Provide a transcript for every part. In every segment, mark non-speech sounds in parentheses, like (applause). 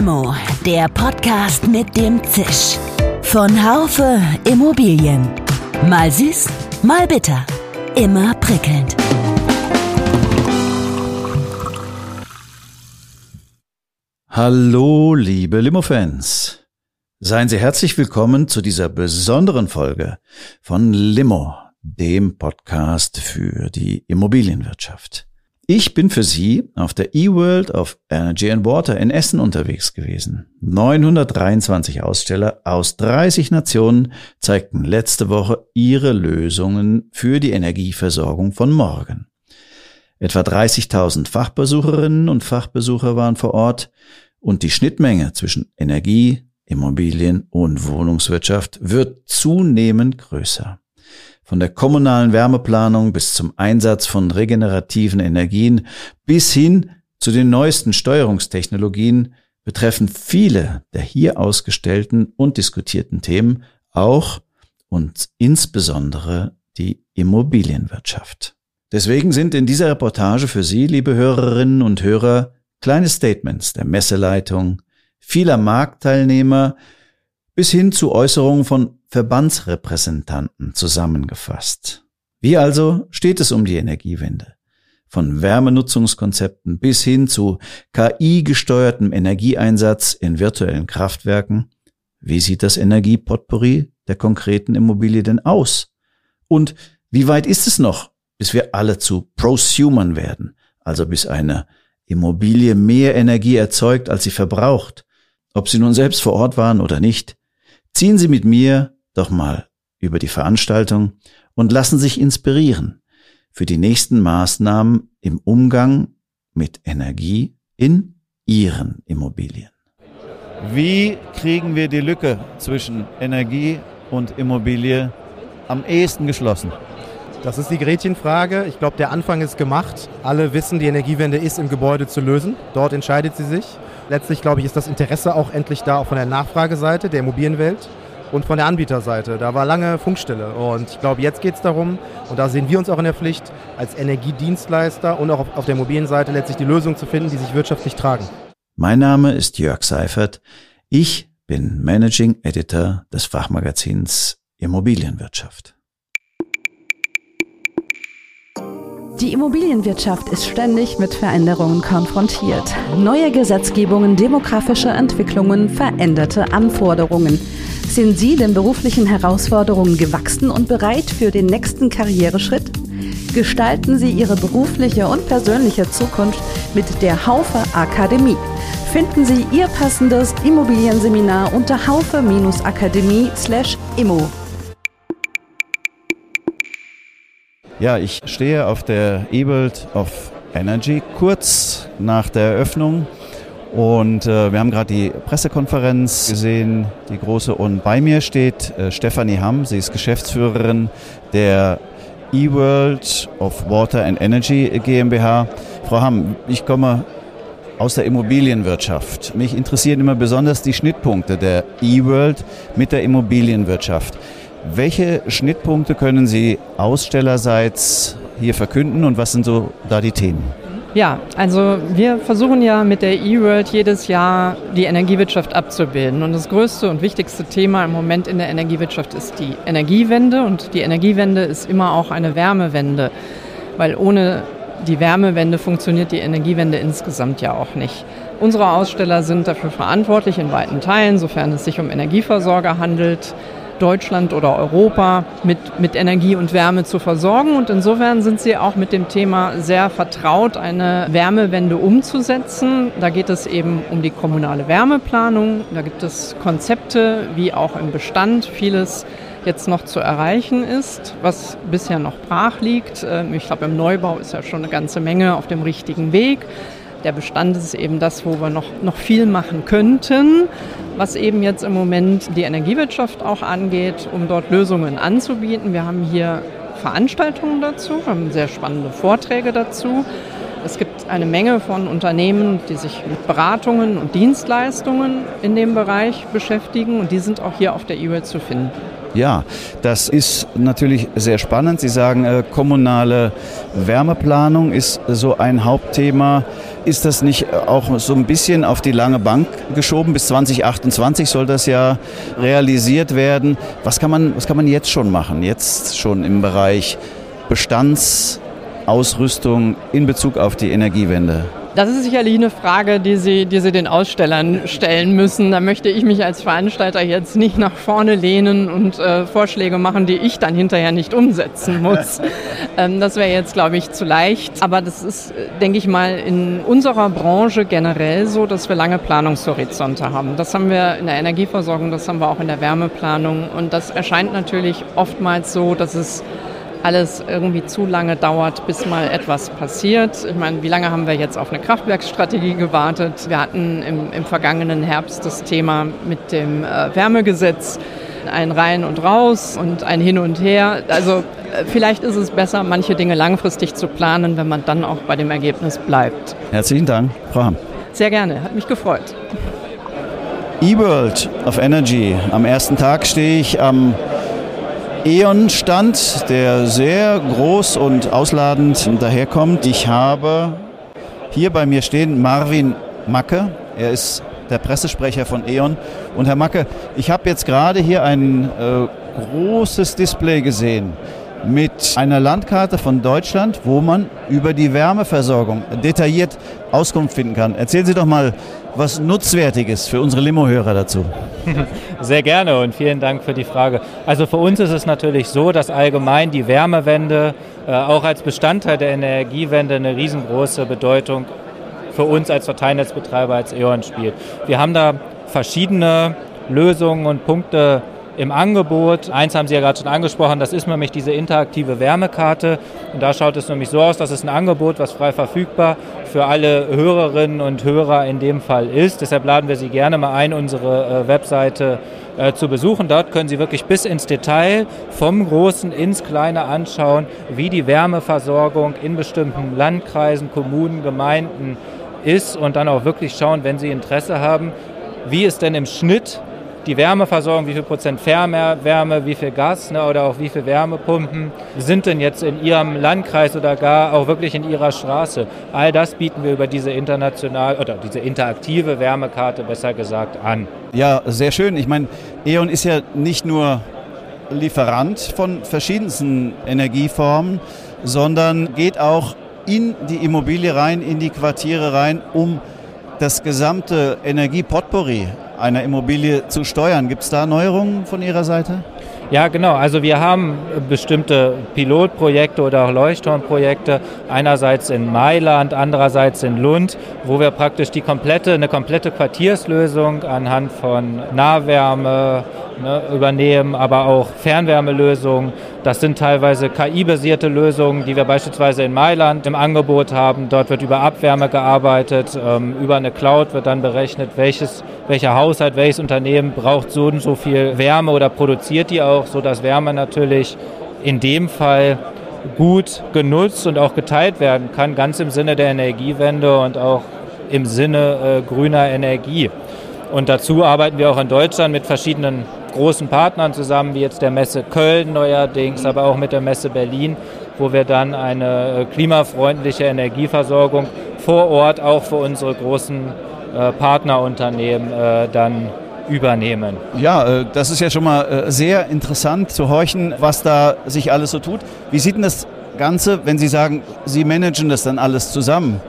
Limo, der Podcast mit dem Zisch. Von Haufe Immobilien. Mal süß, mal bitter. Immer prickelnd. Hallo, liebe Limo-Fans. Seien Sie herzlich willkommen zu dieser besonderen Folge von Limo, dem Podcast für die Immobilienwirtschaft. Ich bin für Sie auf der eWorld of Energy and Water in Essen unterwegs gewesen. 923 Aussteller aus 30 Nationen zeigten letzte Woche ihre Lösungen für die Energieversorgung von morgen. Etwa 30.000 Fachbesucherinnen und Fachbesucher waren vor Ort und die Schnittmenge zwischen Energie, Immobilien und Wohnungswirtschaft wird zunehmend größer. Von der kommunalen Wärmeplanung bis zum Einsatz von regenerativen Energien bis hin zu den neuesten Steuerungstechnologien betreffen viele der hier ausgestellten und diskutierten Themen auch und insbesondere die Immobilienwirtschaft. Deswegen sind in dieser Reportage für Sie, liebe Hörerinnen und Hörer, kleine Statements der Messeleitung, vieler Marktteilnehmer bis hin zu Äußerungen von Verbandsrepräsentanten zusammengefasst. Wie also steht es um die Energiewende? Von Wärmenutzungskonzepten bis hin zu KI-gesteuertem Energieeinsatz in virtuellen Kraftwerken. Wie sieht das Energiepotpourri der konkreten Immobilie denn aus? Und wie weit ist es noch, bis wir alle zu Prosumern werden, also bis eine Immobilie mehr Energie erzeugt, als sie verbraucht, ob Sie nun selbst vor Ort waren oder nicht? Ziehen Sie mit mir doch mal über die Veranstaltung und lassen sich inspirieren für die nächsten Maßnahmen im Umgang mit Energie in Ihren Immobilien. Wie kriegen wir die Lücke zwischen Energie und Immobilie am ehesten geschlossen? Das ist die Gretchenfrage. Ich glaube, der Anfang ist gemacht. Alle wissen, die Energiewende ist im Gebäude zu lösen. Dort entscheidet sie sich. Letztlich, glaube ich, ist das Interesse auch endlich da, auch von der Nachfrageseite der Immobilienwelt und von der Anbieterseite. Da war lange Funkstille. Und ich glaube, jetzt geht es darum, und da sehen wir uns auch in der Pflicht, als Energiedienstleister und auch auf der Immobilienseite letztlich die Lösung zu finden, die sich wirtschaftlich tragen. Mein Name ist Jörg Seifert. Ich bin Managing Editor des Fachmagazins Immobilienwirtschaft. Die Immobilienwirtschaft ist ständig mit Veränderungen konfrontiert. Neue Gesetzgebungen, demografische Entwicklungen, veränderte Anforderungen. Sind Sie den beruflichen Herausforderungen gewachsen und bereit für den nächsten Karriereschritt? Gestalten Sie Ihre berufliche und persönliche Zukunft mit der Haufe Akademie. Finden Sie Ihr passendes Immobilienseminar unter haufe-akademie/immo. Ja, ich stehe auf der E-World of Energy kurz nach der Eröffnung und äh, wir haben gerade die Pressekonferenz gesehen, die große. Und bei mir steht äh, Stefanie Hamm. Sie ist Geschäftsführerin der eWorld of Water and Energy GmbH. Frau Hamm, ich komme aus der Immobilienwirtschaft. Mich interessieren immer besonders die Schnittpunkte der eWorld mit der Immobilienwirtschaft. Welche Schnittpunkte können Sie ausstellerseits hier verkünden und was sind so da die Themen? Ja, also wir versuchen ja mit der E-World jedes Jahr die Energiewirtschaft abzubilden. Und das größte und wichtigste Thema im Moment in der Energiewirtschaft ist die Energiewende. Und die Energiewende ist immer auch eine Wärmewende, weil ohne die Wärmewende funktioniert die Energiewende insgesamt ja auch nicht. Unsere Aussteller sind dafür verantwortlich in weiten Teilen, sofern es sich um Energieversorger handelt. Deutschland oder Europa mit, mit Energie und Wärme zu versorgen. Und insofern sind sie auch mit dem Thema sehr vertraut, eine Wärmewende umzusetzen. Da geht es eben um die kommunale Wärmeplanung. Da gibt es Konzepte, wie auch im Bestand vieles jetzt noch zu erreichen ist, was bisher noch brach liegt. Ähm, ich glaube, im Neubau ist ja schon eine ganze Menge auf dem richtigen Weg. Der Bestand ist eben das, wo wir noch, noch viel machen könnten, was eben jetzt im Moment die Energiewirtschaft auch angeht, um dort Lösungen anzubieten. Wir haben hier Veranstaltungen dazu, wir haben sehr spannende Vorträge dazu. Es gibt eine Menge von Unternehmen, die sich mit Beratungen und Dienstleistungen in dem Bereich beschäftigen und die sind auch hier auf der E-Mail zu finden. Ja, das ist natürlich sehr spannend. Sie sagen, äh, kommunale Wärmeplanung ist so ein Hauptthema. Ist das nicht auch so ein bisschen auf die lange Bank geschoben? Bis 2028 soll das ja realisiert werden. Was kann man, was kann man jetzt schon machen? Jetzt schon im Bereich Bestandsausrüstung in Bezug auf die Energiewende? Das ist sicherlich eine Frage, die Sie, die Sie den Ausstellern stellen müssen. Da möchte ich mich als Veranstalter jetzt nicht nach vorne lehnen und äh, Vorschläge machen, die ich dann hinterher nicht umsetzen muss. (laughs) ähm, das wäre jetzt, glaube ich, zu leicht. Aber das ist, denke ich mal, in unserer Branche generell so, dass wir lange Planungshorizonte haben. Das haben wir in der Energieversorgung, das haben wir auch in der Wärmeplanung. Und das erscheint natürlich oftmals so, dass es alles irgendwie zu lange dauert, bis mal etwas passiert. Ich meine, wie lange haben wir jetzt auf eine Kraftwerksstrategie gewartet? Wir hatten im, im vergangenen Herbst das Thema mit dem äh, Wärmegesetz, ein Rein und Raus und ein Hin und Her. Also äh, vielleicht ist es besser, manche Dinge langfristig zu planen, wenn man dann auch bei dem Ergebnis bleibt. Herzlichen Dank, Frau Hamm. Sehr gerne, hat mich gefreut. E-World of Energy. Am ersten Tag stehe ich am E.ON-Stand, der sehr groß und ausladend daherkommt. Ich habe hier bei mir stehen Marvin Macke. Er ist der Pressesprecher von E.ON. Und Herr Macke, ich habe jetzt gerade hier ein äh, großes Display gesehen mit einer Landkarte von Deutschland, wo man über die Wärmeversorgung detailliert Auskunft finden kann. Erzählen Sie doch mal was Nutzwertiges für unsere Limo-Hörer dazu. (laughs) Sehr gerne und vielen Dank für die Frage. Also für uns ist es natürlich so, dass allgemein die Wärmewende äh, auch als Bestandteil der Energiewende eine riesengroße Bedeutung für uns als Verteilnetzbetreiber, als E.ON spielt. Wir haben da verschiedene Lösungen und Punkte im Angebot. Eins haben Sie ja gerade schon angesprochen, das ist nämlich diese interaktive Wärmekarte. Und da schaut es nämlich so aus, dass es ein Angebot, was frei verfügbar für alle Hörerinnen und Hörer in dem Fall ist. Deshalb laden wir Sie gerne mal ein, unsere äh, Webseite äh, zu besuchen. Dort können Sie wirklich bis ins Detail vom Großen ins Kleine anschauen, wie die Wärmeversorgung in bestimmten Landkreisen, Kommunen, Gemeinden ist und dann auch wirklich schauen, wenn Sie Interesse haben, wie es denn im Schnitt die Wärmeversorgung, wie viel Prozent Fernwärme, wie viel Gas ne, oder auch wie viel Wärmepumpen sind denn jetzt in Ihrem Landkreis oder gar auch wirklich in Ihrer Straße. All das bieten wir über diese international oder diese interaktive Wärmekarte besser gesagt an. Ja, sehr schön. Ich meine, E.ON ist ja nicht nur Lieferant von verschiedensten Energieformen, sondern geht auch in die Immobilie rein, in die Quartiere rein, um das gesamte Energiepotpourri einer Immobilie zu steuern. Gibt es da Neuerungen von Ihrer Seite? Ja, genau. Also wir haben bestimmte Pilotprojekte oder auch Leuchtturmprojekte, einerseits in Mailand, andererseits in Lund, wo wir praktisch die komplette, eine komplette Quartierslösung anhand von Nahwärme, ne, übernehmen, aber auch Fernwärmelösungen. Das sind teilweise KI-basierte Lösungen, die wir beispielsweise in Mailand im Angebot haben. Dort wird über Abwärme gearbeitet, ähm, über eine Cloud wird dann berechnet, welches, welcher Haushalt, welches Unternehmen braucht so und so viel Wärme oder produziert die auch, sodass Wärme natürlich in dem Fall gut genutzt und auch geteilt werden kann, ganz im Sinne der Energiewende und auch im Sinne äh, grüner Energie. Und dazu arbeiten wir auch in Deutschland mit verschiedenen großen Partnern zusammen, wie jetzt der Messe Köln neuerdings, aber auch mit der Messe Berlin, wo wir dann eine äh, klimafreundliche Energieversorgung vor Ort auch für unsere großen äh, Partnerunternehmen äh, dann übernehmen. Ja, das ist ja schon mal sehr interessant zu horchen, was da sich alles so tut. Wie sieht denn das Ganze, wenn Sie sagen, Sie managen das dann alles zusammen?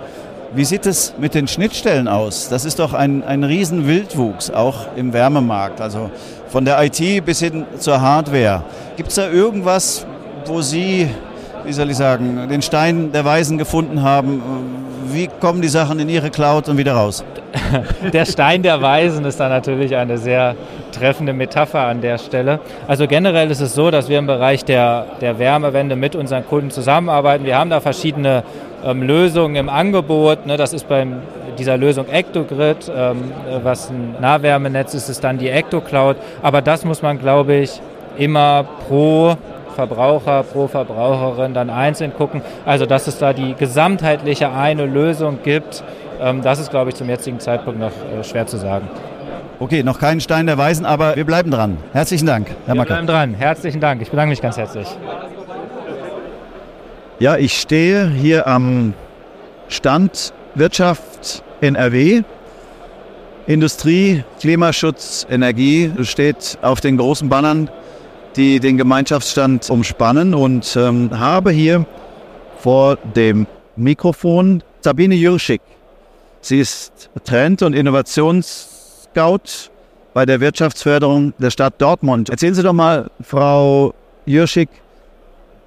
Wie sieht es mit den Schnittstellen aus? Das ist doch ein, ein Riesenwildwuchs, auch im Wärmemarkt, also von der IT bis hin zur Hardware. Gibt es da irgendwas, wo Sie, wie soll ich sagen, den Stein der Weisen gefunden haben? Wie kommen die Sachen in Ihre Cloud und wieder raus? (laughs) Der Stein der Weisen ist da natürlich eine sehr treffende Metapher an der Stelle. Also generell ist es so, dass wir im Bereich der, der Wärmewende mit unseren Kunden zusammenarbeiten. Wir haben da verschiedene ähm, Lösungen im Angebot. Ne, das ist bei dieser Lösung Ectogrid, ähm, was ein Nahwärmenetz ist, ist dann die Ectocloud. Aber das muss man, glaube ich, immer pro Verbraucher, pro Verbraucherin dann einzeln gucken. Also dass es da die gesamtheitliche eine Lösung gibt, ähm, das ist, glaube ich, zum jetzigen Zeitpunkt noch äh, schwer zu sagen. Okay, noch keinen Stein der Weisen, aber wir bleiben dran. Herzlichen Dank, Herr Wir bleiben dran. Herzlichen Dank. Ich bedanke mich ganz herzlich. Ja, ich stehe hier am Stand Wirtschaft NRW. Industrie, Klimaschutz, Energie steht auf den großen Bannern, die den Gemeinschaftsstand umspannen und ähm, habe hier vor dem Mikrofon Sabine Jürschik. Sie ist Trend- und Innovationsscout bei der Wirtschaftsförderung der Stadt Dortmund. Erzählen Sie doch mal, Frau Jürschik,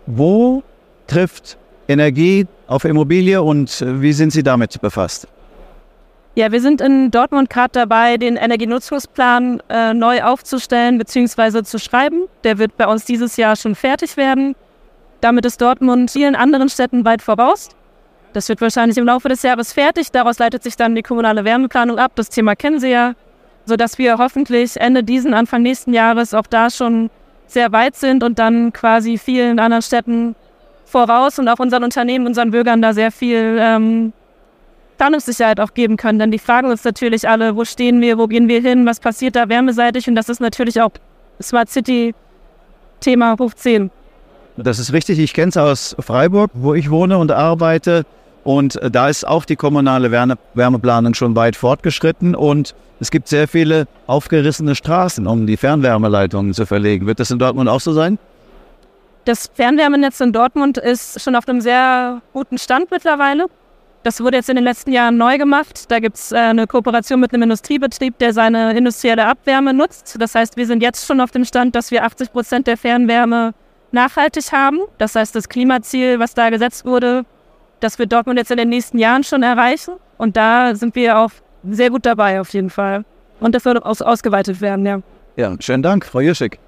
wo trifft Energie auf Immobilie und äh, wie sind Sie damit befasst? Ja, wir sind in Dortmund gerade dabei, den Energienutzungsplan äh, neu aufzustellen bzw. zu schreiben. Der wird bei uns dieses Jahr schon fertig werden. Damit ist Dortmund vielen anderen Städten weit voraus. Das wird wahrscheinlich im Laufe des Jahres fertig. Daraus leitet sich dann die kommunale Wärmeplanung ab. Das Thema kennen Sie ja, sodass wir hoffentlich Ende diesen, Anfang nächsten Jahres auch da schon sehr weit sind und dann quasi vielen anderen Städten voraus und auch unseren Unternehmen, unseren Bürgern da sehr viel ähm, Planungssicherheit auch geben können. Denn die fragen uns natürlich alle, wo stehen wir, wo gehen wir hin, was passiert da wärmeseitig und das ist natürlich auch Smart City Thema hoch 10. Das ist richtig, ich kenne es aus Freiburg, wo ich wohne und arbeite. Und äh, da ist auch die kommunale Wärmeplanung schon weit fortgeschritten und es gibt sehr viele aufgerissene Straßen, um die Fernwärmeleitungen zu verlegen. Wird das in Dortmund auch so sein? Das Fernwärmenetz in Dortmund ist schon auf einem sehr guten Stand mittlerweile. Das wurde jetzt in den letzten Jahren neu gemacht. Da gibt es äh, eine Kooperation mit einem Industriebetrieb, der seine industrielle Abwärme nutzt. Das heißt, wir sind jetzt schon auf dem Stand, dass wir 80 Prozent der Fernwärme nachhaltig haben. Das heißt, das Klimaziel, was da gesetzt wurde, das wird Dortmund jetzt in den nächsten Jahren schon erreichen. Und da sind wir auch sehr gut dabei auf jeden Fall. Und das wird aus ausgeweitet werden, ja. Ja, schönen Dank, Frau Jirschik.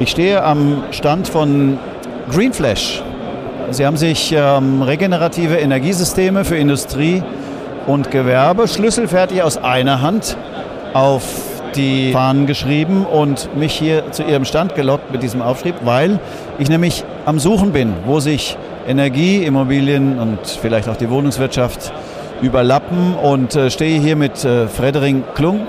Ich stehe am Stand von Greenflash. Sie haben sich ähm, regenerative Energiesysteme für Industrie und Gewerbe schlüsselfertig aus einer Hand auf die Fahnen geschrieben und mich hier zu Ihrem Stand gelockt mit diesem Aufschrieb, weil ich nämlich am Suchen bin, wo sich Energie, Immobilien und vielleicht auch die Wohnungswirtschaft überlappen und äh, stehe hier mit äh, Frederik Klung,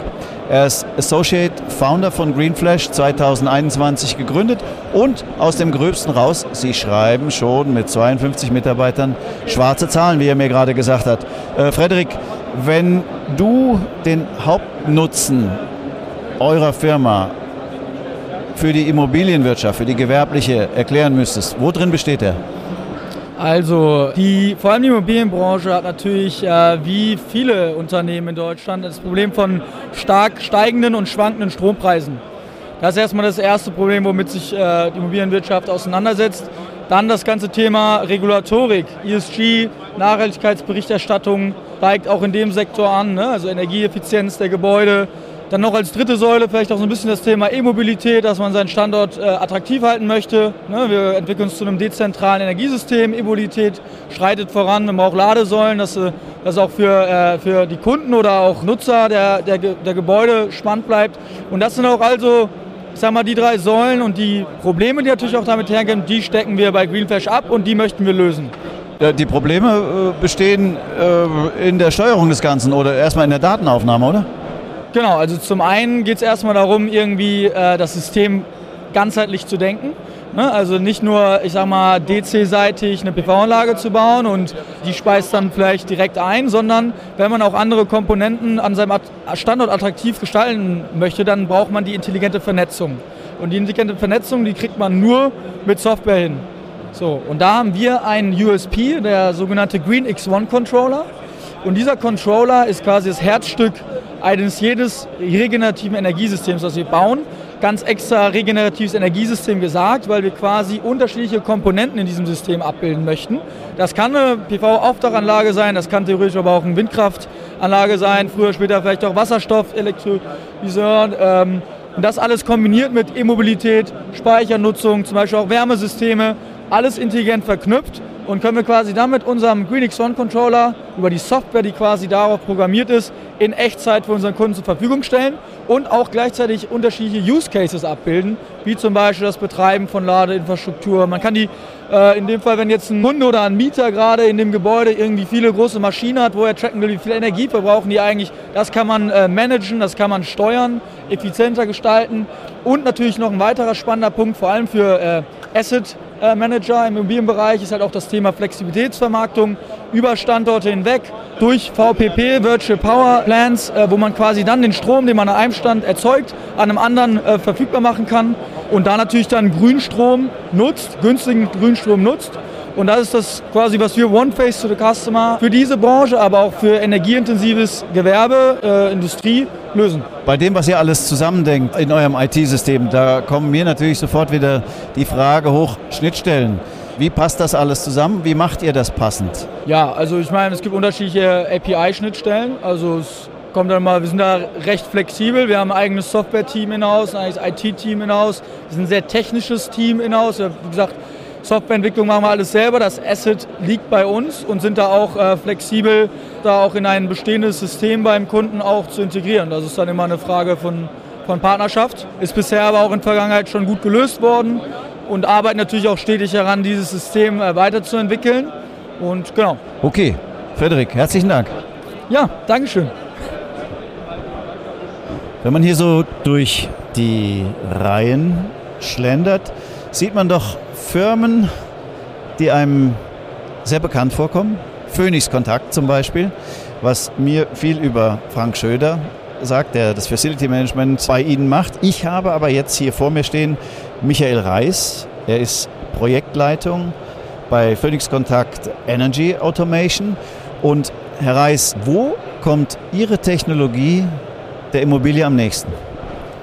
er ist Associate Founder von Greenflash 2021 gegründet und aus dem Gröbsten raus, Sie schreiben schon mit 52 Mitarbeitern schwarze Zahlen, wie er mir gerade gesagt hat. Äh, Frederik, wenn du den Hauptnutzen eurer Firma für die Immobilienwirtschaft, für die gewerbliche erklären müsstest, wo drin besteht er? Also die, vor allem die Immobilienbranche hat natürlich äh, wie viele Unternehmen in Deutschland das Problem von stark steigenden und schwankenden Strompreisen. Das ist erstmal das erste Problem, womit sich äh, die Immobilienwirtschaft auseinandersetzt. Dann das ganze Thema Regulatorik, ESG, Nachhaltigkeitsberichterstattung steigt auch in dem Sektor an, ne? also Energieeffizienz der Gebäude, dann noch als dritte Säule vielleicht auch so ein bisschen das Thema E-Mobilität, dass man seinen Standort äh, attraktiv halten möchte. Ne, wir entwickeln uns zu einem dezentralen Energiesystem. E-Mobilität schreitet voran, wir auch Ladesäulen, dass äh, das auch für, äh, für die Kunden oder auch Nutzer der, der, der Gebäude spannend bleibt. Und das sind auch also ich sag mal, die drei Säulen und die Probleme, die natürlich auch damit hergehen, die stecken wir bei Greenflash ab und die möchten wir lösen. Die Probleme äh, bestehen äh, in der Steuerung des Ganzen oder erstmal in der Datenaufnahme, oder? Genau, also zum einen geht es erstmal darum, irgendwie äh, das System ganzheitlich zu denken. Ne? Also nicht nur, ich sag mal, DC-seitig eine PV-Anlage zu bauen und die speist dann vielleicht direkt ein, sondern wenn man auch andere Komponenten an seinem Standort attraktiv gestalten möchte, dann braucht man die intelligente Vernetzung. Und die intelligente Vernetzung, die kriegt man nur mit Software hin. So, und da haben wir einen USP, der sogenannte Green X1 Controller. Und dieser Controller ist quasi das Herzstück eines jedes regenerativen Energiesystems, das wir bauen. Ganz extra regeneratives Energiesystem gesagt, weil wir quasi unterschiedliche Komponenten in diesem System abbilden möchten. Das kann eine PV-Aufdachanlage sein, das kann theoretisch aber auch eine Windkraftanlage sein, früher, später vielleicht auch Wasserstoff, Elektrolyseur. Ähm, und das alles kombiniert mit E-Mobilität, Speichernutzung, zum Beispiel auch Wärmesysteme alles intelligent verknüpft und können wir quasi dann mit unserem Greenix One Controller über die Software, die quasi darauf programmiert ist, in Echtzeit für unseren Kunden zur Verfügung stellen und auch gleichzeitig unterschiedliche Use Cases abbilden, wie zum Beispiel das Betreiben von Ladeinfrastruktur. Man kann die äh, in dem Fall, wenn jetzt ein Kunde oder ein Mieter gerade in dem Gebäude irgendwie viele große Maschinen hat, wo er tracken will, wie viel Energie verbrauchen die eigentlich, das kann man äh, managen, das kann man steuern, effizienter gestalten und natürlich noch ein weiterer spannender Punkt, vor allem für äh, Asset äh, Manager im Immobilienbereich ist halt auch das Thema Flexibilitätsvermarktung über Standorte hinweg durch VPP, Virtual Power Plants, äh, wo man quasi dann den Strom, den man an einem Stand erzeugt, an einem anderen äh, verfügbar machen kann und da natürlich dann Grünstrom nutzt, günstigen Grünstrom nutzt. Und das ist das quasi, was wir One Face to the Customer für diese Branche, aber auch für energieintensives Gewerbe, äh, Industrie lösen. Bei dem, was ihr alles zusammendenkt in eurem IT-System, da kommen mir natürlich sofort wieder die Frage hoch, Schnittstellen. Wie passt das alles zusammen? Wie macht ihr das passend? Ja, also ich meine, es gibt unterschiedliche API-Schnittstellen. Also es kommt dann mal, wir sind da recht flexibel. Wir haben ein eigenes Software-Team in-house, ein eigenes IT-Team in-house. Wir sind ein sehr technisches Team in-house. Wie gesagt, Softwareentwicklung machen wir alles selber. Das Asset liegt bei uns und sind da auch äh, flexibel, da auch in ein bestehendes System beim Kunden auch zu integrieren. Das ist dann immer eine Frage von, von Partnerschaft. Ist bisher aber auch in der Vergangenheit schon gut gelöst worden und arbeiten natürlich auch stetig daran, dieses System äh, weiterzuentwickeln. Und genau. Okay, Frederik, herzlichen Dank. Ja, Dankeschön. Wenn man hier so durch die Reihen schlendert, sieht man doch Firmen, die einem sehr bekannt vorkommen. Phoenix Kontakt zum Beispiel, was mir viel über Frank Schöder sagt, der das Facility Management bei Ihnen macht. Ich habe aber jetzt hier vor mir stehen Michael Reis. Er ist Projektleitung bei Phoenix Kontakt Energy Automation. Und Herr Reis, wo kommt Ihre Technologie der Immobilie am nächsten?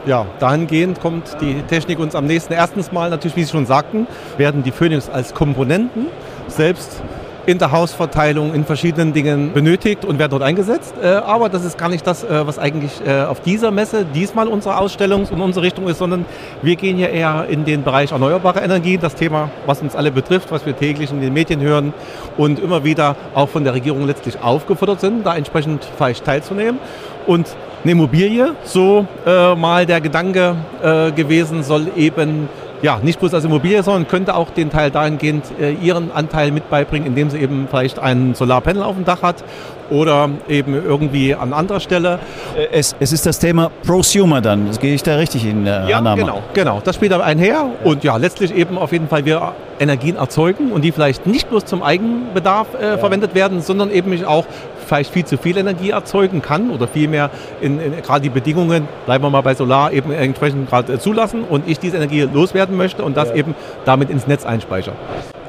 Ja, dahingehend kommt die Technik uns am nächsten. Erstens mal natürlich, wie Sie schon sagten, werden die Phoenix als Komponenten selbst in der Hausverteilung in verschiedenen Dingen benötigt und werden dort eingesetzt. Äh, aber das ist gar nicht das, äh, was eigentlich äh, auf dieser Messe diesmal unsere Ausstellung und unsere Richtung ist, sondern wir gehen hier eher in den Bereich erneuerbare Energien, das Thema, was uns alle betrifft, was wir täglich in den Medien hören und immer wieder auch von der Regierung letztlich aufgefordert sind, da entsprechend falsch teilzunehmen. Und eine Immobilie, so äh, mal der Gedanke äh, gewesen, soll eben ja, nicht bloß als Immobilie, sondern könnte auch den Teil dahingehend äh, ihren Anteil mit beibringen, indem sie eben vielleicht ein Solarpanel auf dem Dach hat oder eben irgendwie an anderer Stelle. Äh, es, es ist das Thema Prosumer dann, das gehe ich da richtig in der ja, Annahme. Genau, genau, das spielt aber einher und ja, letztlich eben auf jeden Fall wir Energien erzeugen und die vielleicht nicht bloß zum Eigenbedarf äh, ja. verwendet werden, sondern eben auch vielleicht viel zu viel Energie erzeugen kann oder vielmehr in, in gerade die Bedingungen, bleiben wir mal bei Solar, eben entsprechend gerade äh, zulassen und ich diese Energie loswerden möchte und das ja. eben damit ins Netz einspeichere.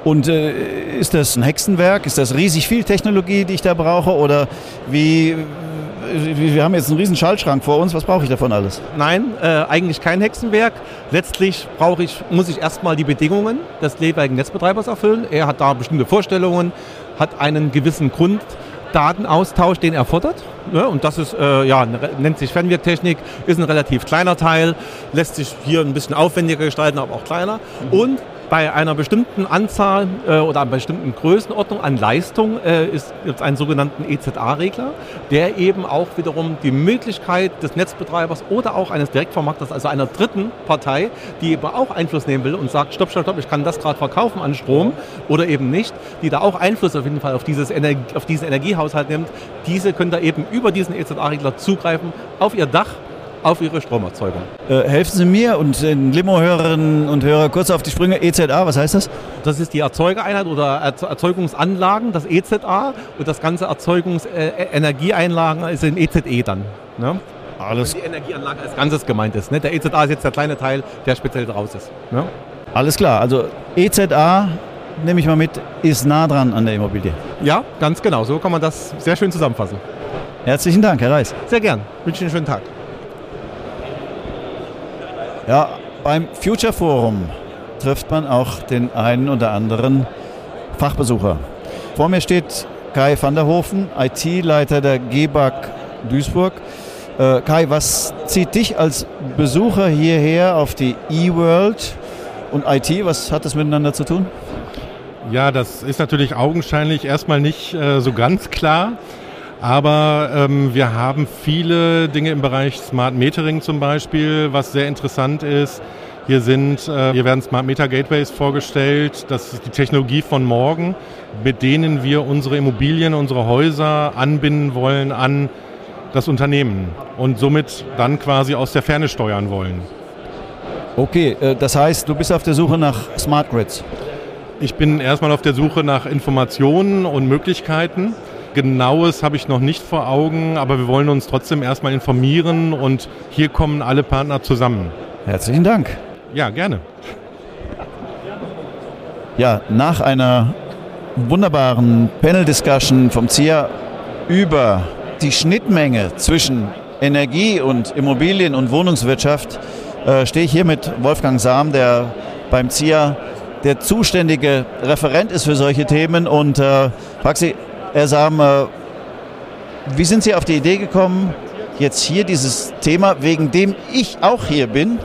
Und äh, ist das ein Hexenwerk? Ist das riesig viel Technologie, die ich da brauche? Oder wie, wir haben jetzt einen riesen Schaltschrank vor uns, was brauche ich davon alles? Nein, äh, eigentlich kein Hexenwerk. Letztlich brauche ich, muss ich erstmal die Bedingungen des jeweiligen Netzbetreibers erfüllen. Er hat da bestimmte Vorstellungen, hat einen gewissen Grund, Datenaustausch, den er fordert. Ja, und das ist, äh, ja, nennt sich Fernwirktechnik, ist ein relativ kleiner Teil, lässt sich hier ein bisschen aufwendiger gestalten, aber auch kleiner. Mhm. Und bei einer bestimmten Anzahl äh, oder einer bestimmten Größenordnung an Leistung äh, ist es einen sogenannten EZA-Regler, der eben auch wiederum die Möglichkeit des Netzbetreibers oder auch eines Direktvermarkters, also einer dritten Partei, die eben auch Einfluss nehmen will und sagt, stopp, stopp, stopp, ich kann das gerade verkaufen an Strom oder eben nicht, die da auch Einfluss auf jeden Fall auf, dieses Energie, auf diesen Energiehaushalt nimmt, diese können da eben über diesen EZA-Regler zugreifen auf ihr Dach auf ihre Stromerzeugung. Äh, helfen Sie mir und den Limo-Hörerinnen und Hörer kurz auf die Sprünge. EZA, was heißt das? Das ist die Erzeugereinheit oder Erzeugungsanlagen, das EZA und das ganze Erzeugungs-Energieeinlagen ist in EZE dann. Ne? Alles. Wenn die Energieanlage als Ganzes gemeint ist. Ne? Der EZA ist jetzt der kleine Teil, der speziell draus ist. Ne? Alles klar, also EZA nehme ich mal mit, ist nah dran an der Immobilie. Ja, ganz genau. So kann man das sehr schön zusammenfassen. Herzlichen Dank, Herr Reis. Sehr gern. Wünsche Ihnen einen schönen Tag. Ja, beim Future Forum trifft man auch den einen oder anderen Fachbesucher. Vor mir steht Kai van der Hofen, IT-Leiter der GBAG Duisburg. Äh, Kai, was zieht dich als Besucher hierher auf die E-World und IT? Was hat das miteinander zu tun? Ja, das ist natürlich augenscheinlich erstmal nicht äh, so ganz klar. Aber ähm, wir haben viele Dinge im Bereich Smart Metering zum Beispiel, was sehr interessant ist. Hier sind, äh, hier werden Smart Meter Gateways vorgestellt. Das ist die Technologie von morgen, mit denen wir unsere Immobilien, unsere Häuser anbinden wollen an das Unternehmen und somit dann quasi aus der Ferne steuern wollen. Okay, äh, das heißt, du bist auf der Suche nach Smart Grids. Ich bin erstmal auf der Suche nach Informationen und Möglichkeiten. Genaues habe ich noch nicht vor Augen, aber wir wollen uns trotzdem erstmal informieren und hier kommen alle Partner zusammen. Herzlichen Dank. Ja, gerne. Ja, nach einer wunderbaren Panel-Discussion vom ZIA über die Schnittmenge zwischen Energie und Immobilien- und Wohnungswirtschaft äh, stehe ich hier mit Wolfgang Sam, der beim ZIA der zuständige Referent ist für solche Themen. Und äh, Paxi, Herr Sam, äh, wie sind Sie auf die Idee gekommen, jetzt hier dieses Thema, wegen dem ich auch hier bin,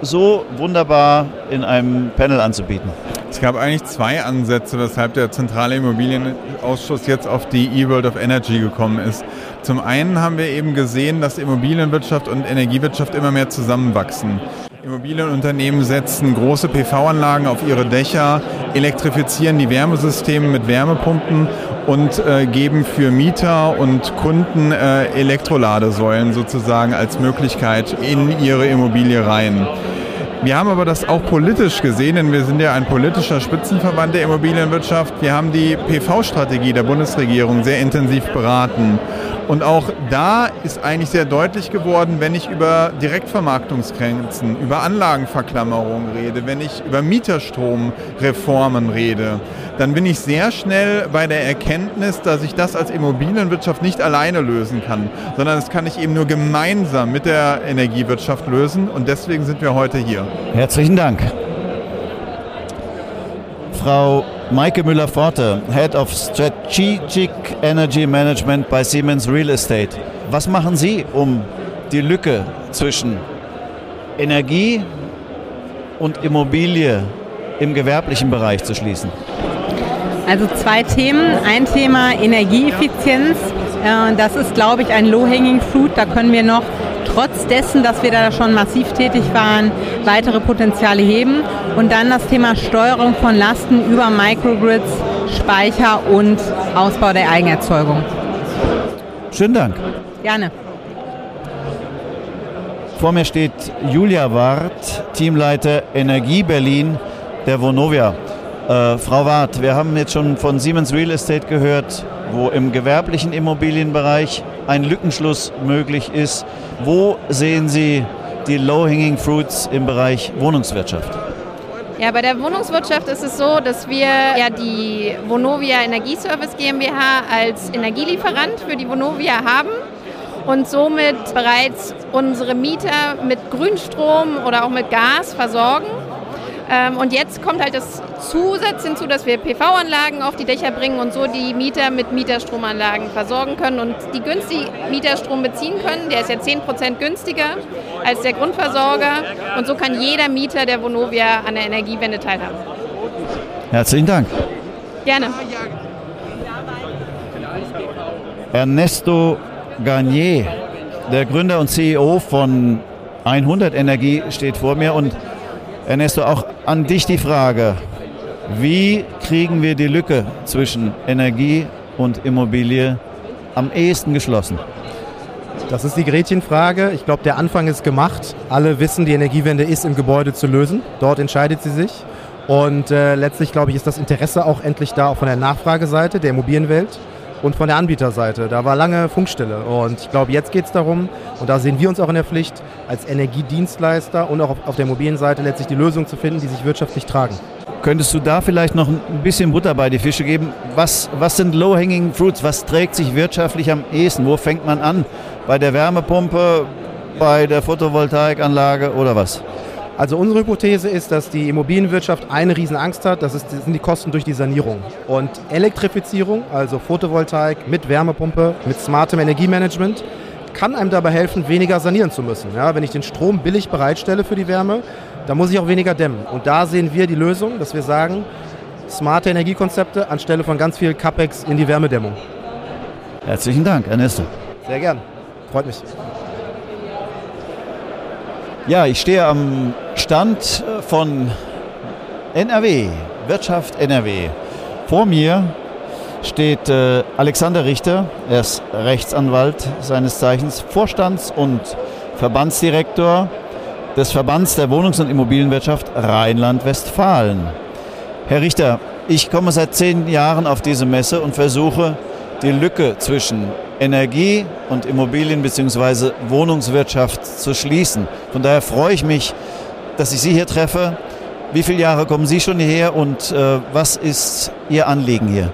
so wunderbar in einem Panel anzubieten? Es gab eigentlich zwei Ansätze, weshalb der Zentrale Immobilienausschuss jetzt auf die E-World of Energy gekommen ist. Zum einen haben wir eben gesehen, dass Immobilienwirtschaft und Energiewirtschaft immer mehr zusammenwachsen. Immobilienunternehmen setzen große PV-Anlagen auf ihre Dächer, elektrifizieren die Wärmesysteme mit Wärmepumpen und äh, geben für Mieter und Kunden äh, Elektroladesäulen sozusagen als Möglichkeit in ihre Immobilie rein. Wir haben aber das auch politisch gesehen, denn wir sind ja ein politischer Spitzenverband der Immobilienwirtschaft. Wir haben die PV-Strategie der Bundesregierung sehr intensiv beraten. Und auch da ist eigentlich sehr deutlich geworden, wenn ich über Direktvermarktungsgrenzen, über Anlagenverklammerung rede, wenn ich über Mieterstromreformen rede, dann bin ich sehr schnell bei der Erkenntnis, dass ich das als Immobilienwirtschaft nicht alleine lösen kann, sondern das kann ich eben nur gemeinsam mit der Energiewirtschaft lösen. Und deswegen sind wir heute hier. Herzlichen Dank. Frau Maike Müller-Forte, Head of Strategic Energy Management bei Siemens Real Estate. Was machen Sie, um die Lücke zwischen Energie und Immobilie im gewerblichen Bereich zu schließen? Also zwei Themen. Ein Thema Energieeffizienz. Äh, das ist, glaube ich, ein Low-Hanging Fruit. Da können wir noch trotz dessen, dass wir da schon massiv tätig waren, weitere Potenziale heben. Und dann das Thema Steuerung von Lasten über Microgrids, Speicher und Ausbau der Eigenerzeugung. Schönen Dank. Gerne. Vor mir steht Julia Wart, Teamleiter Energie Berlin der Vonovia. Äh, Frau Wart, wir haben jetzt schon von Siemens Real Estate gehört, wo im gewerblichen Immobilienbereich ein Lückenschluss möglich ist. Wo sehen Sie die Low-Hanging Fruits im Bereich Wohnungswirtschaft? Ja, bei der Wohnungswirtschaft ist es so, dass wir ja die Vonovia Energieservice GmbH als Energielieferant für die Vonovia haben und somit bereits unsere Mieter mit Grünstrom oder auch mit Gas versorgen. Ähm, und jetzt kommt halt das Zusatz hinzu, dass wir PV-Anlagen auf die Dächer bringen und so die Mieter mit Mieterstromanlagen versorgen können und die günstig Mieterstrom beziehen können. Der ist ja 10% günstiger als der Grundversorger und so kann jeder Mieter der Vonovia an der Energiewende teilhaben. Herzlichen Dank. Gerne. Ernesto Garnier, der Gründer und CEO von 100 Energie, steht vor mir und Ernesto, auch an dich die Frage. Wie kriegen wir die Lücke zwischen Energie und Immobilie am ehesten geschlossen? Das ist die Gretchenfrage. Ich glaube, der Anfang ist gemacht. Alle wissen, die Energiewende ist im Gebäude zu lösen. Dort entscheidet sie sich. Und äh, letztlich, glaube ich, ist das Interesse auch endlich da, auch von der Nachfrageseite der Immobilienwelt und von der Anbieterseite. Da war lange Funkstille. Und ich glaube, jetzt geht es darum, und da sehen wir uns auch in der Pflicht, als Energiedienstleister und auch auf, der mobilen Seite letztlich die Lösung zu finden, die sich wirtschaftlich tragen. Könntest du da vielleicht noch ein bisschen Butter bei die Fische geben? Was, was sind Low-Hanging Fruits? Was trägt sich wirtschaftlich am ehesten? Wo fängt man an? Bei der Wärmepumpe, bei der Photovoltaikanlage oder was? Also unsere Hypothese ist, dass die Immobilienwirtschaft eine Riesenangst hat, das, ist, das sind die Kosten durch die Sanierung. Und Elektrifizierung, also Photovoltaik mit Wärmepumpe, mit smartem Energiemanagement, kann einem dabei helfen, weniger sanieren zu müssen. Ja, wenn ich den Strom billig bereitstelle für die Wärme, dann muss ich auch weniger dämmen. Und da sehen wir die Lösung, dass wir sagen, smarte Energiekonzepte anstelle von ganz viel CapEx in die Wärmedämmung. Herzlichen Dank, Ernesto. Sehr gern. Freut mich. Ja, ich stehe am Stand von NRW, Wirtschaft NRW. Vor mir steht äh, Alexander Richter. Er ist Rechtsanwalt seines Zeichens, Vorstands- und Verbandsdirektor des Verbands der Wohnungs- und Immobilienwirtschaft Rheinland-Westfalen. Herr Richter, ich komme seit zehn Jahren auf diese Messe und versuche, die Lücke zwischen Energie und Immobilien- bzw. Wohnungswirtschaft zu schließen. Von daher freue ich mich, dass ich Sie hier treffe. Wie viele Jahre kommen Sie schon hierher und äh, was ist Ihr Anliegen hier?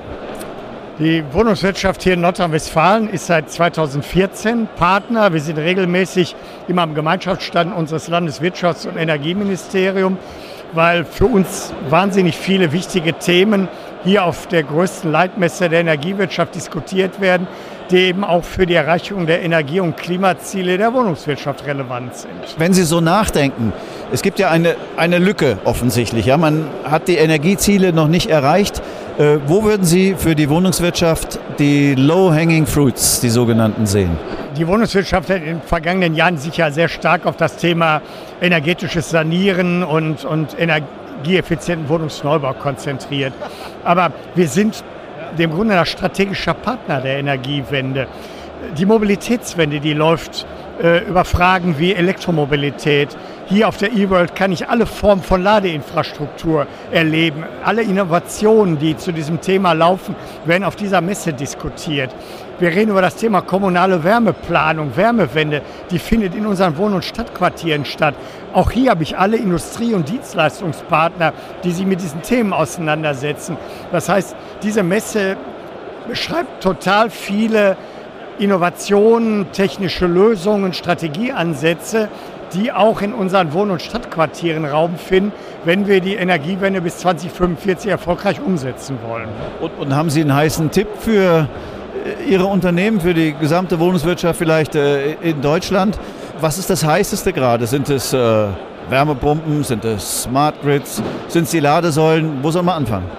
Die Wohnungswirtschaft hier in Nordrhein-Westfalen ist seit 2014 Partner. Wir sind regelmäßig immer am Gemeinschaftsstand unseres Landeswirtschafts- und Energieministeriums, weil für uns wahnsinnig viele wichtige Themen hier auf der größten Leitmesse der Energiewirtschaft diskutiert werden, die eben auch für die Erreichung der Energie- und Klimaziele der Wohnungswirtschaft relevant sind. Wenn Sie so nachdenken, es gibt ja eine, eine Lücke offensichtlich. Ja? Man hat die Energieziele noch nicht erreicht. Äh, wo würden Sie für die Wohnungswirtschaft die Low-Hanging Fruits, die sogenannten, sehen? Die Wohnungswirtschaft hat in den vergangenen Jahren sich ja sehr stark auf das Thema energetisches Sanieren und, und energieeffizienten Wohnungsneubau konzentriert. Aber wir sind dem Grunde nach strategischer Partner der Energiewende. Die Mobilitätswende, die läuft äh, über Fragen wie Elektromobilität. Hier auf der eWorld kann ich alle Formen von Ladeinfrastruktur erleben. Alle Innovationen, die zu diesem Thema laufen, werden auf dieser Messe diskutiert. Wir reden über das Thema kommunale Wärmeplanung, Wärmewende. Die findet in unseren Wohn- und Stadtquartieren statt. Auch hier habe ich alle Industrie- und Dienstleistungspartner, die sich mit diesen Themen auseinandersetzen. Das heißt, diese Messe beschreibt total viele Innovationen, technische Lösungen, Strategieansätze, die auch in unseren Wohn- und Stadtquartieren Raum finden, wenn wir die Energiewende bis 2045 erfolgreich umsetzen wollen. Und, und haben Sie einen heißen Tipp für äh, Ihre Unternehmen, für die gesamte Wohnungswirtschaft vielleicht äh, in Deutschland? Was ist das heißeste gerade? Sind es äh, Wärmepumpen? Sind es Smart Grids? Sind es die Ladesäulen? Wo soll man anfangen?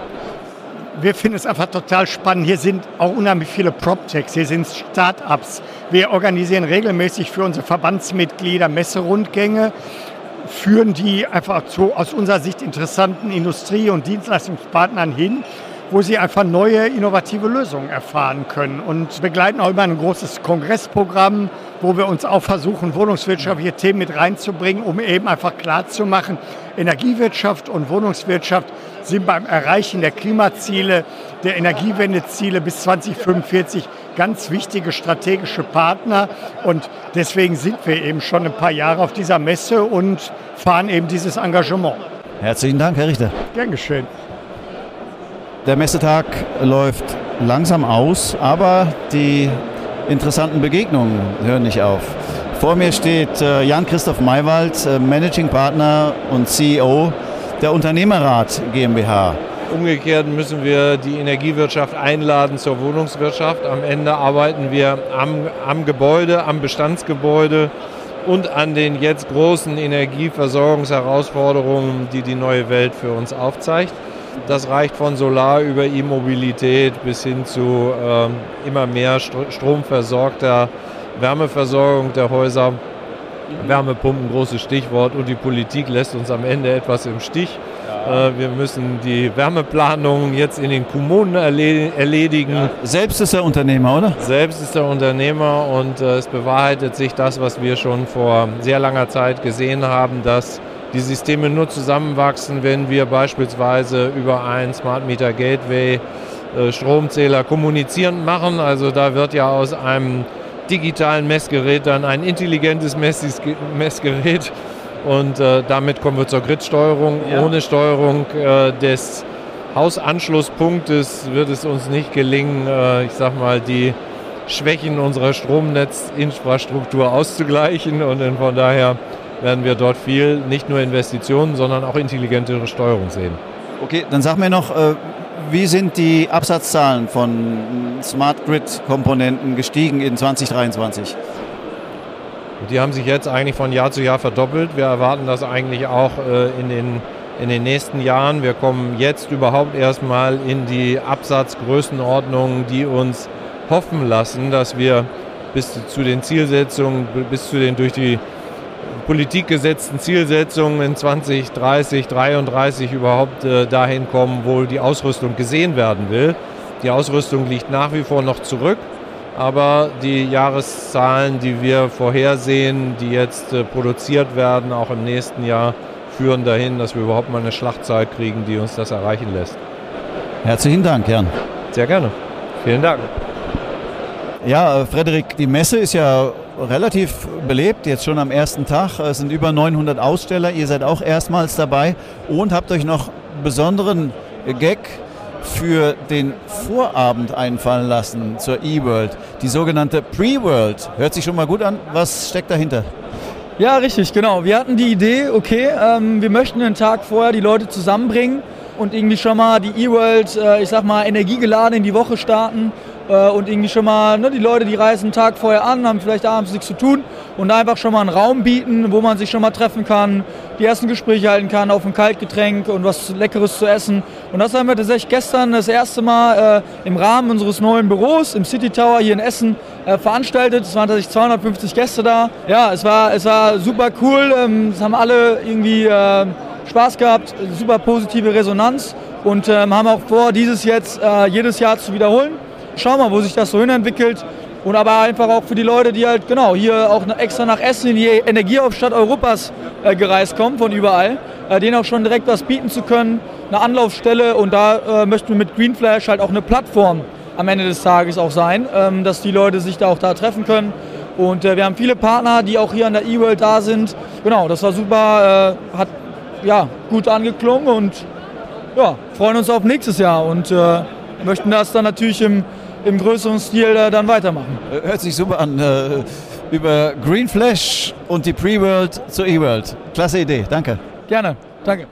wir finden es einfach total spannend. Hier sind auch unheimlich viele PropTechs, hier sind Start-ups. Wir organisieren regelmäßig für unsere Verbandsmitglieder Messerundgänge, führen die einfach zu aus unserer Sicht interessanten Industrie- und Dienstleistungspartnern hin wo sie einfach neue, innovative Lösungen erfahren können und begleiten auch immer ein großes Kongressprogramm, wo wir uns auch versuchen, wohnungswirtschaftliche Themen mit reinzubringen, um eben einfach klarzumachen, Energiewirtschaft und Wohnungswirtschaft sind beim Erreichen der Klimaziele, der Energiewendeziele bis 2045 ganz wichtige strategische Partner. Und deswegen sind wir eben schon ein paar Jahre auf dieser Messe und fahren eben dieses Engagement. Herzlichen Dank, Herr Richter. Gern geschehen. Der Messetag läuft langsam aus, aber die interessanten Begegnungen hören nicht auf. Vor mir steht äh, Jan-Christoph Maywald, äh, Managing Partner und CEO der Unternehmerrat GmbH. Umgekehrt müssen wir die Energiewirtschaft einladen zur Wohnungswirtschaft. Am Ende arbeiten wir am, am Gebäude, am Bestandsgebäude und an den jetzt großen Energieversorgungsherausforderungen, die die neue Welt für uns aufzeigt. Das reicht von Solar über E-Mobilität bis hin zu ähm, immer mehr stromversorgter Wärmeversorgung der Häuser. Wärmepumpen, großes Stichwort. Und die Politik lässt uns am Ende etwas im Stich. Ja. Äh, wir müssen die Wärmeplanung jetzt in den Kommunen erledigen. Ja. Selbst ist der Unternehmer, oder? Selbst ist der Unternehmer und äh, es bewahrheitet sich das, was wir schon vor sehr langer Zeit gesehen haben, dass die Systeme nur zusammenwachsen, wenn wir beispielsweise über ein Smart Meter Gateway äh, Stromzähler kommunizierend machen. Also da wird ja aus einem digitalen Messgerät dann ein intelligentes Messgerät und äh, damit kommen wir zur Gridsteuerung. Ja. Ohne Steuerung äh, des Hausanschlusspunktes wird es uns nicht gelingen, äh, ich sag mal, die Schwächen unserer Stromnetzinfrastruktur auszugleichen und von daher werden wir dort viel, nicht nur Investitionen, sondern auch intelligentere Steuerung sehen. Okay, dann sag mir noch, äh, wie sind die Absatzzahlen von Smart Grid-Komponenten gestiegen in 2023? Die haben sich jetzt eigentlich von Jahr zu Jahr verdoppelt. Wir erwarten das eigentlich auch äh, in den in den nächsten Jahren. Wir kommen jetzt überhaupt erstmal in die Absatzgrößenordnungen, die uns hoffen lassen, dass wir bis zu den Zielsetzungen, bis zu den durch die Politik gesetzten Zielsetzungen in 2030, 33 überhaupt äh, dahin kommen, wo die Ausrüstung gesehen werden will. Die Ausrüstung liegt nach wie vor noch zurück, aber die Jahreszahlen, die wir vorhersehen, die jetzt äh, produziert werden, auch im nächsten Jahr, führen dahin, dass wir überhaupt mal eine Schlachtzeit kriegen, die uns das erreichen lässt. Herzlichen Dank, Jan. Sehr gerne. Vielen Dank. Ja, Frederik, die Messe ist ja relativ belebt, jetzt schon am ersten Tag. Es sind über 900 Aussteller. Ihr seid auch erstmals dabei und habt euch noch besonderen Gag für den Vorabend einfallen lassen zur E-World. Die sogenannte Pre-World. Hört sich schon mal gut an. Was steckt dahinter? Ja, richtig, genau. Wir hatten die Idee, okay, ähm, wir möchten einen Tag vorher die Leute zusammenbringen und irgendwie schon mal die E-World, äh, ich sag mal, energiegeladen in die Woche starten und irgendwie schon mal, ne, die Leute, die reisen einen Tag vorher an, haben vielleicht abends nichts zu tun und einfach schon mal einen Raum bieten, wo man sich schon mal treffen kann, die ersten Gespräche halten kann auf ein Kaltgetränk und was Leckeres zu essen. Und das haben wir tatsächlich gestern das erste Mal äh, im Rahmen unseres neuen Büros im City Tower hier in Essen äh, veranstaltet. Es waren tatsächlich 250 Gäste da. Ja, es war, es war super cool. Ähm, es haben alle irgendwie äh, Spaß gehabt, super positive Resonanz und ähm, haben auch vor, dieses jetzt äh, jedes Jahr zu wiederholen schauen wir mal, wo sich das so hin entwickelt. Und aber einfach auch für die Leute, die halt genau hier auch extra nach Essen in die Energiehauptstadt Europas äh, gereist kommen, von überall, äh, denen auch schon direkt was bieten zu können, eine Anlaufstelle. Und da äh, möchten wir mit Greenflash halt auch eine Plattform am Ende des Tages auch sein, ähm, dass die Leute sich da auch da treffen können. Und äh, wir haben viele Partner, die auch hier an der E-World da sind. Genau, das war super, äh, hat ja, gut angeklungen und ja, freuen uns auf nächstes Jahr und äh, möchten das dann natürlich im im größeren Stil äh, dann weitermachen. Hört sich super an. Äh, über Green Flash und die Pre-World zur E-World. Klasse Idee, danke. Gerne, danke.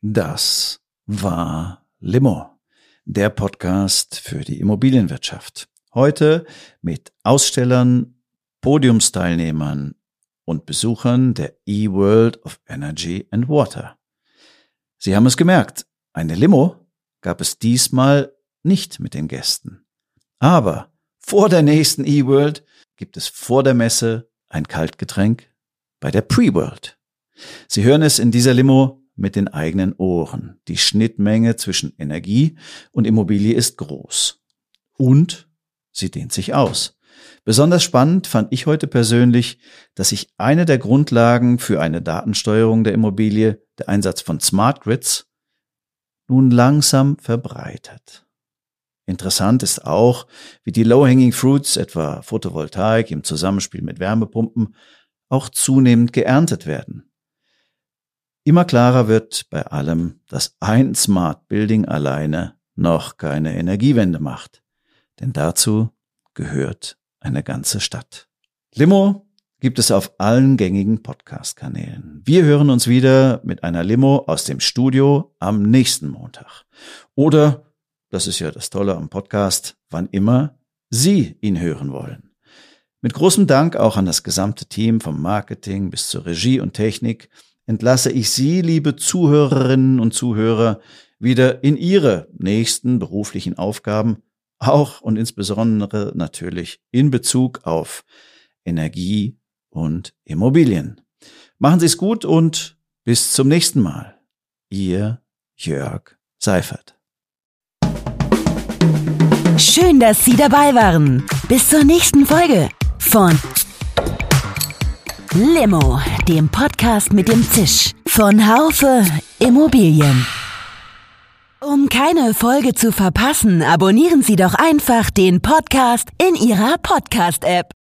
Das war Limo, der Podcast für die Immobilienwirtschaft. Heute mit Ausstellern, Podiumsteilnehmern und Besuchern der E-World of Energy and Water. Sie haben es gemerkt, eine Limo gab es diesmal nicht mit den Gästen. Aber vor der nächsten E-World gibt es vor der Messe ein Kaltgetränk bei der Pre-World. Sie hören es in dieser Limo mit den eigenen Ohren. Die Schnittmenge zwischen Energie und Immobilie ist groß. Und sie dehnt sich aus. Besonders spannend fand ich heute persönlich, dass sich eine der Grundlagen für eine Datensteuerung der Immobilie, der Einsatz von Smart Grids, nun langsam verbreitet. Interessant ist auch, wie die Low-Hanging Fruits, etwa Photovoltaik im Zusammenspiel mit Wärmepumpen, auch zunehmend geerntet werden. Immer klarer wird bei allem, dass ein Smart Building alleine noch keine Energiewende macht. Denn dazu gehört eine ganze Stadt. Limo gibt es auf allen gängigen Podcast-Kanälen. Wir hören uns wieder mit einer Limo aus dem Studio am nächsten Montag. Oder, das ist ja das Tolle am Podcast, wann immer Sie ihn hören wollen. Mit großem Dank auch an das gesamte Team vom Marketing bis zur Regie und Technik entlasse ich Sie, liebe Zuhörerinnen und Zuhörer, wieder in Ihre nächsten beruflichen Aufgaben, auch und insbesondere natürlich in Bezug auf Energie, und Immobilien. Machen Sie es gut und bis zum nächsten Mal. Ihr Jörg Seifert. Schön, dass Sie dabei waren. Bis zur nächsten Folge von Limo, dem Podcast mit dem Zisch von Haufe Immobilien. Um keine Folge zu verpassen, abonnieren Sie doch einfach den Podcast in Ihrer Podcast-App.